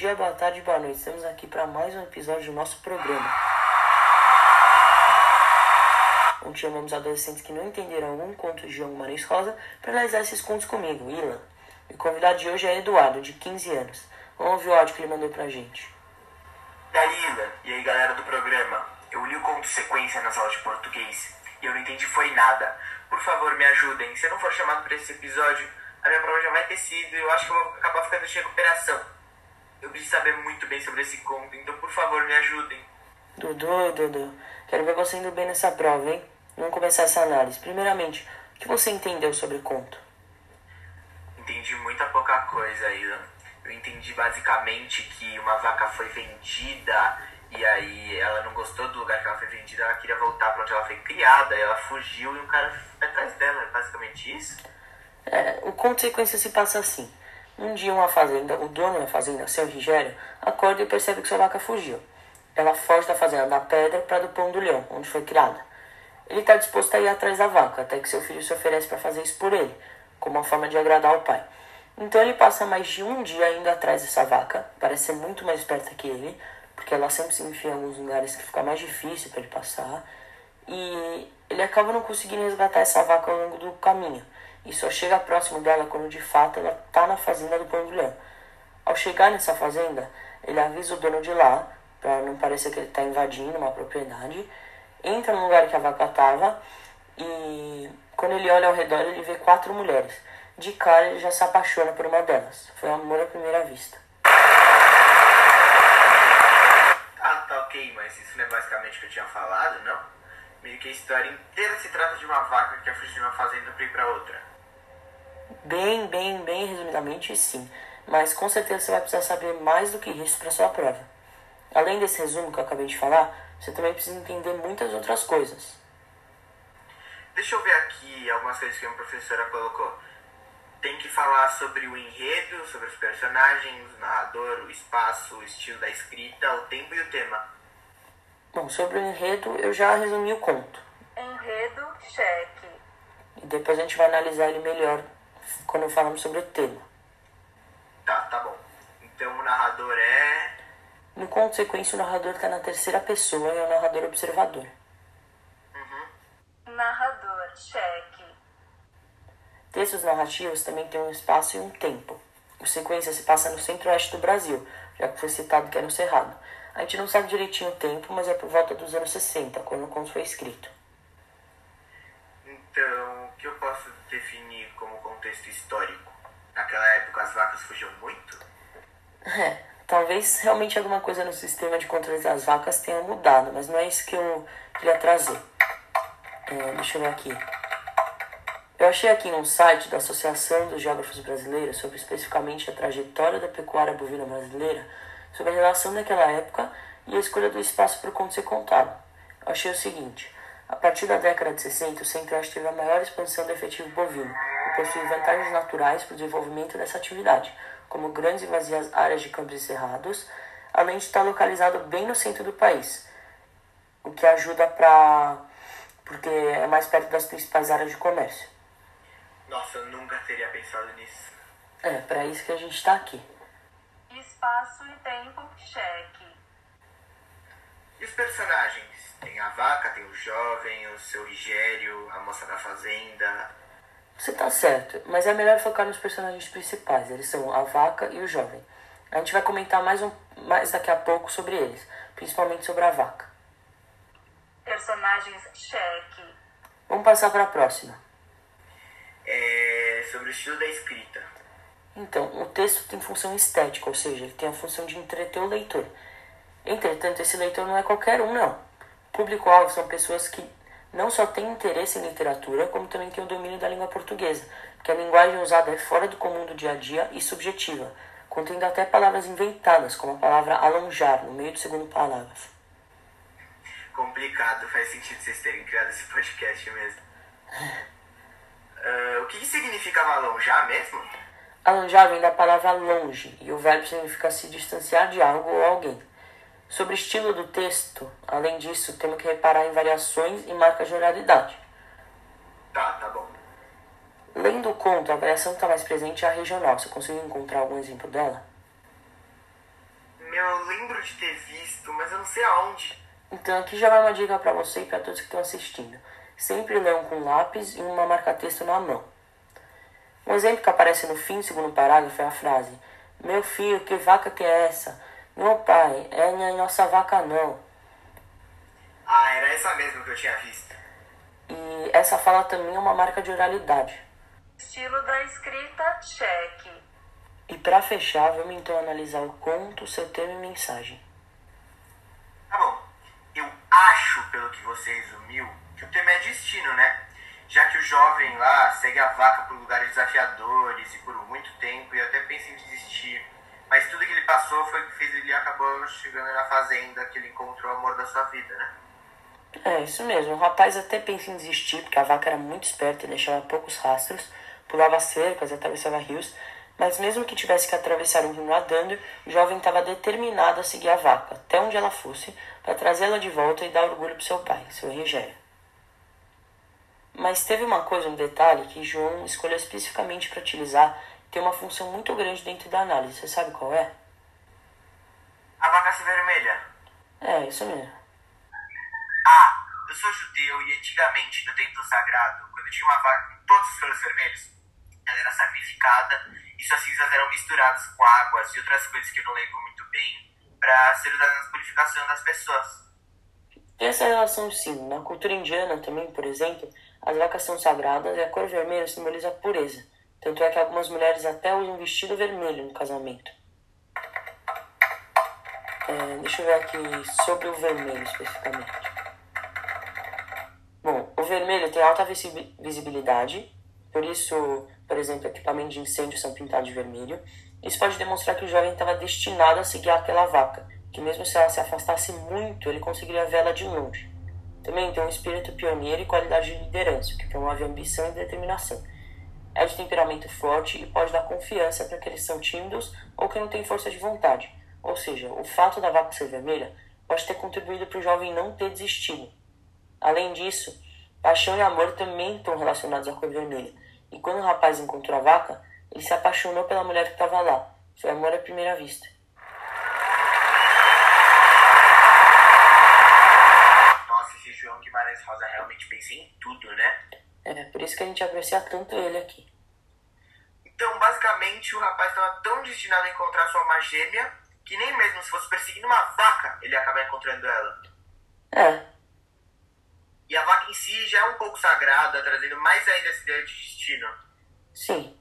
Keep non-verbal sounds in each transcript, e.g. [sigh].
dia, boa tarde, boa noite. Estamos aqui para mais um episódio do nosso programa. Onde chamamos adolescentes que não entenderam algum conto de João Maris Rosa para analisar esses contos comigo, Ilan. E o convidado de hoje é Eduardo, de 15 anos. Vamos ouvir o áudio que ele mandou pra gente. Daí, Ilan, e aí galera do programa. Eu li o conto sequência nas aulas de português e eu não entendi foi nada. Por favor, me ajudem. Se eu não for chamado para esse episódio, a minha prova já vai ter sido e eu acho que eu vou acabar ficando de recuperação. Eu preciso saber muito bem sobre esse conto, então por favor me ajudem. Dudu, Dudu, quero ver você indo bem nessa prova, hein? Vamos começar essa análise. Primeiramente, o que você entendeu sobre o conto? Entendi muita pouca coisa, Ilan. Eu entendi basicamente que uma vaca foi vendida e aí ela não gostou do lugar que ela foi vendida, ela queria voltar para onde ela foi criada, ela fugiu e um cara foi atrás dela, é basicamente isso? É, o conto sequência se passa assim. Um dia uma fazenda, o dono da fazenda, seu Rigério, acorda e percebe que sua vaca fugiu. Ela foge da fazenda da pedra para do pão do leão, onde foi criada. Ele está disposto a ir atrás da vaca, até que seu filho se oferece para fazer isso por ele, como uma forma de agradar o pai. Então ele passa mais de um dia indo atrás dessa vaca, parece ser muito mais esperta que ele, porque ela sempre se enfia em alguns lugares que fica mais difícil para ele passar. E ele acaba não conseguindo resgatar essa vaca ao longo do caminho e só chega próximo dela quando de fato ela está na fazenda do Leão. Ao chegar nessa fazenda, ele avisa o dono de lá, para não parecer que ele está invadindo uma propriedade, entra no lugar que a vaca estava e quando ele olha ao redor ele vê quatro mulheres. De cara ele já se apaixona por uma delas. Foi amor à primeira vista. Ah, tá ok, mas isso não é basicamente o que eu tinha falado, não? Meio que a história inteira se trata de uma vaca que quer fugir de uma fazenda para ir para outra. Bem, bem, bem resumidamente, sim. Mas com certeza você vai precisar saber mais do que isso para sua prova. Além desse resumo que eu acabei de falar, você também precisa entender muitas outras coisas. Deixa eu ver aqui algumas coisas que a professora colocou. Tem que falar sobre o enredo, sobre os personagens, o narrador, o espaço, o estilo da escrita, o tempo e o tema. Bom, sobre o enredo, eu já resumi o conto. Enredo, cheque. E depois a gente vai analisar ele melhor quando falamos sobre o tema. Tá, tá bom. Então o narrador é. No conto sequência, o narrador está na terceira pessoa e é o narrador observador. Narrador, cheque. Textos narrativos também têm um espaço e um tempo. O sequência se passa no centro-oeste do Brasil, já que foi citado que é no Cerrado. A gente não sabe direitinho o tempo, mas é por volta dos anos 60, quando o conto foi escrito. Então, o que eu posso definir como contexto histórico? Naquela época as vacas fugiam muito? É, talvez realmente alguma coisa no sistema de controle das vacas tenha mudado, mas não é isso que eu queria trazer. É, deixa eu ver aqui. Eu achei aqui num site da Associação dos Geógrafos Brasileiros sobre especificamente a trajetória da pecuária bovina brasileira, sobre a relação daquela época e a escolha do espaço para o conto ser contado. Eu achei o seguinte: a partir da década de 60, o Centro-Oeste teve a maior expansão do efetivo bovino e possui vantagens naturais para o desenvolvimento dessa atividade, como grandes e vazias áreas de campos e cerrados, além de estar localizado bem no centro do país, o que ajuda para. porque é mais perto das principais áreas de comércio. Nossa, eu nunca teria pensado nisso. É, para isso que a gente está aqui. Espaço e tempo, cheque. E os personagens? Tem a vaca, tem o jovem, o seu Rigério, a moça da fazenda. Você tá certo, mas é melhor focar nos personagens principais. Eles são a vaca e o jovem. A gente vai comentar mais, um, mais daqui a pouco sobre eles, principalmente sobre a vaca. Personagens, cheque. Vamos passar para a próxima. É sobre o estilo da escrita. Então, o texto tem função estética, ou seja, ele tem a função de entreter o leitor. Entretanto, esse leitor não é qualquer um, não. Público-alvo são pessoas que não só têm interesse em literatura, como também têm o domínio da língua portuguesa, porque a linguagem usada é fora do comum do dia a dia e subjetiva, contendo até palavras inventadas, como a palavra alonjar, no meio do segundo parágrafo. Complicado, faz sentido vocês terem criado esse podcast mesmo. [laughs] Ah, o que, que significava alonjar mesmo? Alonjar vem da palavra longe, e o verbo significa se distanciar de algo ou alguém. Sobre o estilo do texto, além disso, temos que reparar em variações e marcas de oralidade. Tá, tá bom. Lendo o conto, a variação que está mais presente é a regional. Você conseguiu encontrar algum exemplo dela? Meu, eu lembro de ter visto, mas eu não sei aonde. Então aqui já vai uma dica para você e para todos que estão assistindo. Sempre leiam com lápis e uma marca-texto na mão. Um exemplo que aparece no fim do segundo parágrafo é a frase Meu filho, que vaca que é essa? Meu pai, é a nossa vaca não. Ah, era essa mesmo que eu tinha visto. E essa fala também é uma marca de oralidade. Estilo da escrita, cheque. E para fechar, vamos então analisar o conto, seu tema e mensagem. Tá bom. Eu acho, pelo que você resumiu, que o tema é destino, né? Já que o jovem lá segue a vaca por lugares desafiadores e por muito tempo e até pensa em desistir. Mas tudo que ele passou foi o que fez ele acabar chegando na fazenda que ele encontrou o amor da sua vida, né? É, isso mesmo. O rapaz até pensa em desistir, porque a vaca era muito esperta e deixava poucos rastros, pulava cercas, atravessava rios, mas mesmo que tivesse que atravessar um rio nadando, o jovem estava determinado a seguir a vaca, até onde ela fosse, para trazê-la de volta e dar orgulho para seu pai, seu Rigério. Mas teve uma coisa, um detalhe, que João escolheu especificamente para utilizar, tem uma função muito grande dentro da análise. Você sabe qual é? A vaca vermelha. É, isso mesmo. Ah, eu sou judeu e antigamente, no templo sagrado, quando tinha uma vaca com todos os pelos vermelhos, ela era sacrificada e suas cinzas eram misturadas com águas e outras coisas que eu não lembro muito bem, para ser usadas na purificação das pessoas. Tem essa relação sim. Na cultura indiana também, por exemplo, as vacas são sagradas e a cor vermelha simboliza a pureza. Tanto é que algumas mulheres até usam vestido vermelho no casamento. É, deixa eu ver aqui sobre o vermelho especificamente. Bom, o vermelho tem alta visibilidade, por isso, por exemplo, equipamentos de incêndio são pintados de vermelho. Isso pode demonstrar que o jovem estava destinado a seguir aquela vaca, que mesmo se ela se afastasse muito, ele conseguiria vê-la de longe. Também tem um espírito pioneiro e qualidade de liderança, que promove ambição e determinação. É de temperamento forte e pode dar confiança para aqueles que são tímidos ou que não têm força de vontade. Ou seja, o fato da vaca ser vermelha pode ter contribuído para o jovem não ter desistido. Além disso, paixão e amor também estão relacionados à cor vermelha. E quando o rapaz encontrou a vaca, ele se apaixonou pela mulher que estava lá. Foi amor à primeira vista. João Guimarães Rosa realmente pensa em tudo, né? É, por isso que a gente aprecia tanto ele aqui. Então, basicamente, o rapaz estava tão destinado a encontrar sua alma gêmea que nem mesmo se fosse perseguindo uma vaca, ele ia acabar encontrando ela. É. E a vaca em si já é um pouco sagrada, trazendo mais ainda essa ideia de destino. Sim.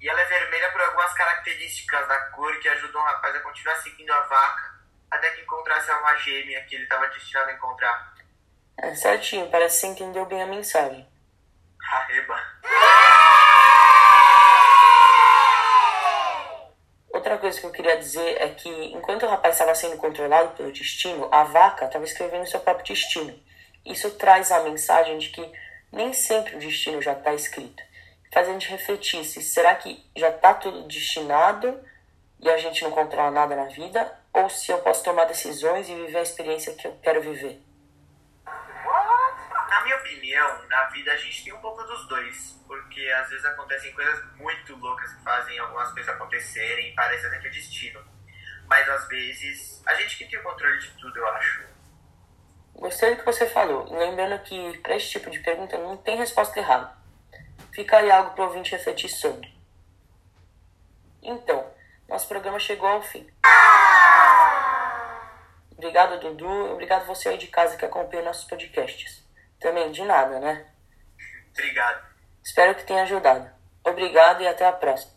E ela é vermelha por algumas características da cor que ajudam o rapaz a continuar seguindo a vaca até que encontrasse a alma gêmea que ele estava destinado a encontrar. É certinho, parece que você entendeu bem a mensagem. Arreba. Outra coisa que eu queria dizer é que enquanto o rapaz estava sendo controlado pelo destino, a vaca estava escrevendo seu próprio destino. Isso traz a mensagem de que nem sempre o destino já está escrito. Faz a gente refletir se será que já está tudo destinado e a gente não controla nada na vida, ou se eu posso tomar decisões e viver a experiência que eu quero viver. Minha opinião, na vida a gente tem um pouco dos dois, porque às vezes acontecem coisas muito loucas que fazem algumas coisas acontecerem e parece até que é destino. Mas às vezes a gente que tem o controle de tudo, eu acho. Gostei do que você falou, lembrando que para esse tipo de pergunta não tem resposta errada. Fica aí algo para o ouvinte refletir sobre. Então, nosso programa chegou ao fim. Obrigado, Dudu. Obrigado você aí de casa que acompanha nossos podcasts. Também de nada, né? Obrigado. Espero que tenha ajudado. Obrigado e até a próxima.